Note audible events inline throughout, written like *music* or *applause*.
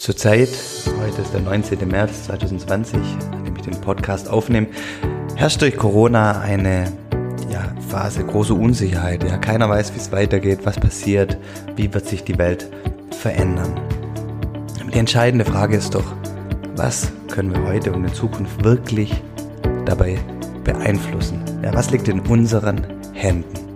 Zurzeit, heute ist der 19. März 2020, an dem ich den Podcast aufnehme, herrscht durch Corona eine ja, Phase große Unsicherheit. Ja, keiner weiß, wie es weitergeht, was passiert, wie wird sich die Welt verändern. Die entscheidende Frage ist doch, was können wir heute und in Zukunft wirklich dabei beeinflussen? Ja, was liegt in unseren Händen?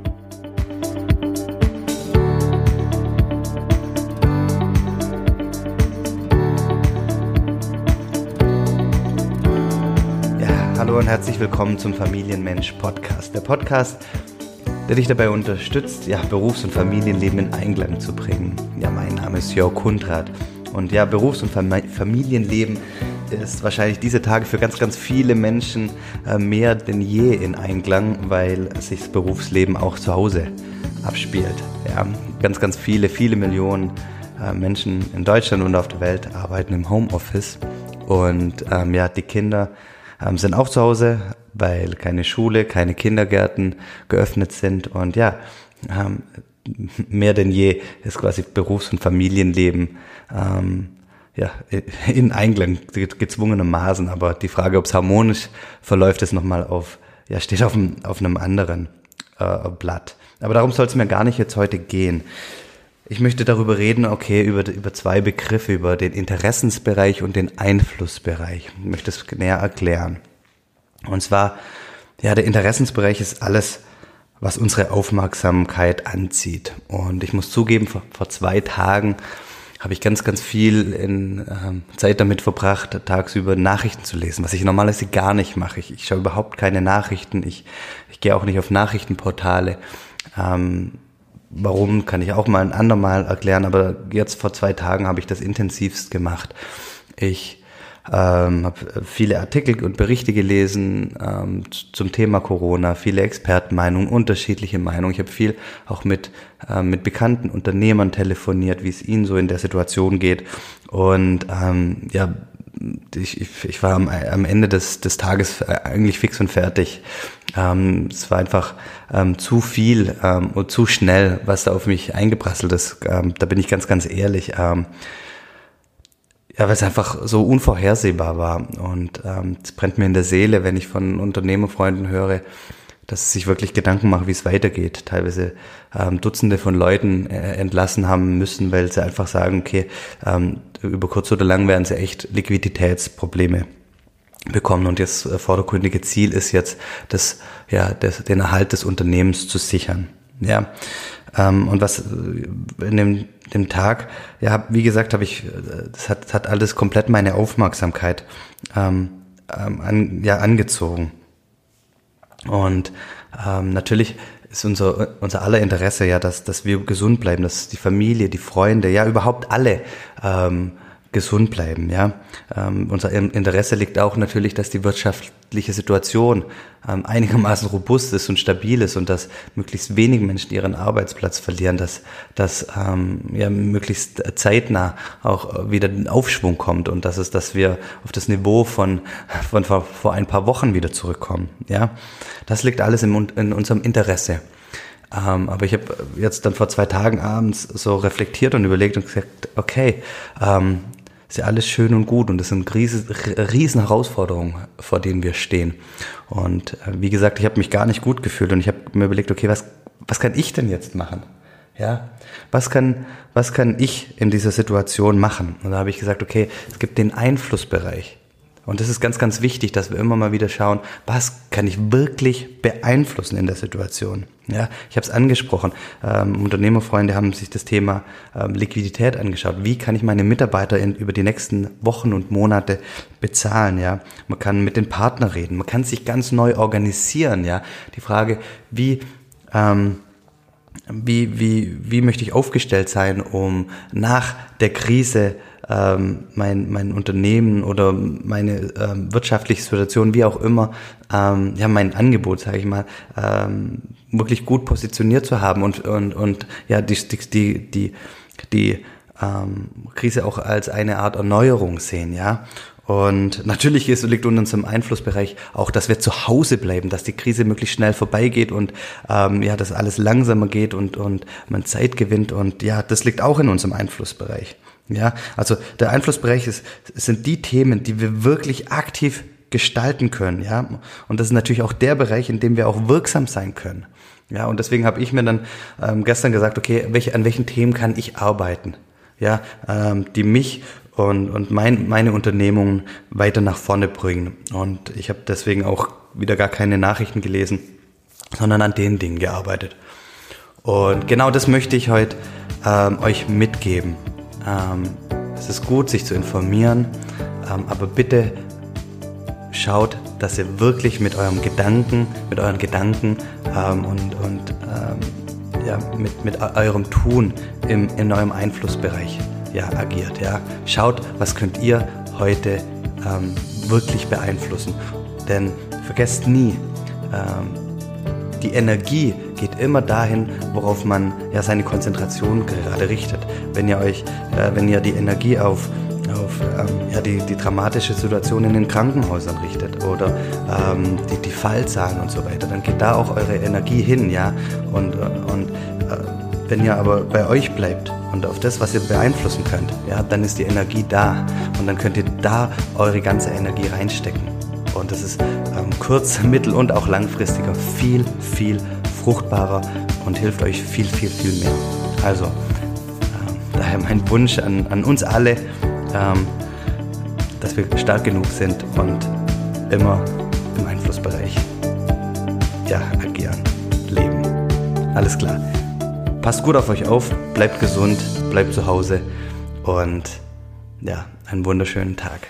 Hallo und herzlich willkommen zum Familienmensch Podcast. Der Podcast, der dich dabei unterstützt, ja, Berufs- und Familienleben in Einklang zu bringen. Ja, mein Name ist Jörg Kundrat und ja, Berufs- und Familienleben ist wahrscheinlich diese Tage für ganz, ganz viele Menschen äh, mehr denn je in Einklang, weil sich das Berufsleben auch zu Hause abspielt. Ja, ganz, ganz viele, viele Millionen äh, Menschen in Deutschland und auf der Welt arbeiten im Homeoffice und ähm, ja, die Kinder ähm, sind auch zu Hause, weil keine Schule, keine Kindergärten geöffnet sind und ja, ähm, mehr denn je ist quasi Berufs- und Familienleben ähm, ja, in Einklang gezwungenermaßen, aber die Frage, ob es harmonisch verläuft, ist nochmal auf, ja, steht auf, einem, auf einem anderen äh, Blatt. Aber darum soll es mir gar nicht jetzt heute gehen. Ich möchte darüber reden, okay, über, über zwei Begriffe, über den Interessensbereich und den Einflussbereich. Ich möchte es näher erklären. Und zwar, ja, der Interessensbereich ist alles, was unsere Aufmerksamkeit anzieht. Und ich muss zugeben, vor, vor zwei Tagen habe ich ganz, ganz viel in, ähm, Zeit damit verbracht, tagsüber Nachrichten zu lesen, was ich normalerweise gar nicht mache. Ich, ich schaue überhaupt keine Nachrichten. Ich, ich gehe auch nicht auf Nachrichtenportale. Ähm, Warum kann ich auch mal ein andermal erklären, aber jetzt vor zwei Tagen habe ich das intensivst gemacht. Ich ähm, habe viele Artikel und Berichte gelesen ähm, zum Thema Corona, viele Expertenmeinungen, unterschiedliche Meinungen. Ich habe viel auch mit, äh, mit bekannten Unternehmern telefoniert, wie es ihnen so in der Situation geht. Und ähm, ja, ich, ich, war am, am Ende des, des Tages eigentlich fix und fertig. Ähm, es war einfach ähm, zu viel ähm, und zu schnell, was da auf mich eingeprasselt ist. Ähm, da bin ich ganz, ganz ehrlich. Ähm, ja, weil es einfach so unvorhersehbar war. Und ähm, es brennt mir in der Seele, wenn ich von Unternehmerfreunden höre, dass sie sich wirklich Gedanken machen, wie es weitergeht. Teilweise ähm, Dutzende von Leuten äh, entlassen haben müssen, weil sie einfach sagen, okay, ähm, über kurz oder lang werden sie echt Liquiditätsprobleme bekommen und das äh, vordergründige Ziel ist jetzt, das, ja, das, den Erhalt des Unternehmens zu sichern. Ja, ähm, und was äh, in dem, dem Tag, ja, wie gesagt, habe ich, äh, das hat, das hat alles komplett meine Aufmerksamkeit ähm, ähm, an, ja, angezogen. Und ähm, natürlich ist unser, unser aller Interesse ja, dass, dass wir gesund bleiben, dass die Familie, die Freunde, ja überhaupt alle ähm, gesund bleiben. Ja, ähm, unser Interesse liegt auch natürlich, dass die wirtschaftliche Situation ähm, einigermaßen robust ist und stabil ist und dass möglichst wenig Menschen ihren Arbeitsplatz verlieren, dass, dass ähm, ja möglichst zeitnah auch wieder ein Aufschwung kommt und dass es, dass wir auf das Niveau von von vor, vor ein paar Wochen wieder zurückkommen. Ja, das liegt alles im, in unserem Interesse. Ähm, aber ich habe jetzt dann vor zwei Tagen abends so reflektiert und überlegt und gesagt, okay, ähm, ist ja alles schön und gut und das sind riesen, riesen Herausforderungen, vor denen wir stehen. Und äh, wie gesagt, ich habe mich gar nicht gut gefühlt und ich habe mir überlegt, okay, was, was kann ich denn jetzt machen? Ja, was kann, was kann ich in dieser Situation machen? Und da habe ich gesagt, okay, es gibt den Einflussbereich. Und das ist ganz, ganz wichtig, dass wir immer mal wieder schauen, was kann ich wirklich beeinflussen in der Situation. Ja, ich habe es angesprochen. Ähm, Unternehmerfreunde haben sich das Thema ähm, Liquidität angeschaut. Wie kann ich meine Mitarbeiter in, über die nächsten Wochen und Monate bezahlen? Ja, man kann mit den Partnern reden. Man kann sich ganz neu organisieren. Ja, die Frage, wie ähm, wie, wie, wie möchte ich aufgestellt sein, um nach der Krise ähm, mein, mein Unternehmen oder meine ähm, wirtschaftliche Situation, wie auch immer, ähm, ja, mein Angebot, sage ich mal, ähm, wirklich gut positioniert zu haben und, und, und ja, die, die, die, die ähm, Krise auch als eine Art Erneuerung sehen, ja. Und natürlich ist, liegt unter unserem Einflussbereich auch, dass wir zu Hause bleiben, dass die Krise möglichst schnell vorbeigeht und ähm, ja, dass alles langsamer geht und, und man Zeit gewinnt. Und ja, das liegt auch in unserem Einflussbereich. Ja, also der Einflussbereich ist, sind die Themen, die wir wirklich aktiv gestalten können, ja. Und das ist natürlich auch der Bereich, in dem wir auch wirksam sein können. Ja, und deswegen habe ich mir dann ähm, gestern gesagt, okay, welche, an welchen Themen kann ich arbeiten? Ja, ähm, die mich und, und mein, meine Unternehmungen weiter nach vorne bringen. Und ich habe deswegen auch wieder gar keine Nachrichten gelesen, sondern an den Dingen gearbeitet. Und genau das möchte ich heute ähm, euch mitgeben. Ähm, es ist gut, sich zu informieren, ähm, aber bitte schaut, dass ihr wirklich mit eurem Gedanken, mit euren Gedanken ähm, und, und ähm, ja, mit, mit eurem Tun im, in eurem Einflussbereich ja, agiert. Ja. Schaut, was könnt ihr heute ähm, wirklich beeinflussen. Denn vergesst nie, ähm, die Energie geht immer dahin, worauf man ja seine Konzentration gerade richtet. Wenn ihr euch, äh, wenn ihr die Energie auf auf ähm, ja, die, die dramatische Situation in den Krankenhäusern richtet oder ähm, die, die Fallzahlen und so weiter, dann geht da auch eure Energie hin, ja. Und, und äh, wenn ihr aber bei euch bleibt und auf das, was ihr beeinflussen könnt, ja, dann ist die Energie da und dann könnt ihr da eure ganze Energie reinstecken. Und das ist ähm, kurz-, *laughs* mittel- und auch langfristiger viel, viel fruchtbarer und hilft euch viel, viel, viel mehr. Also, ähm, daher mein Wunsch an, an uns alle, ähm, dass wir stark genug sind und immer im Einflussbereich ja, agieren, leben. Alles klar. Passt gut auf euch auf, bleibt gesund, bleibt zu Hause und ja, einen wunderschönen Tag.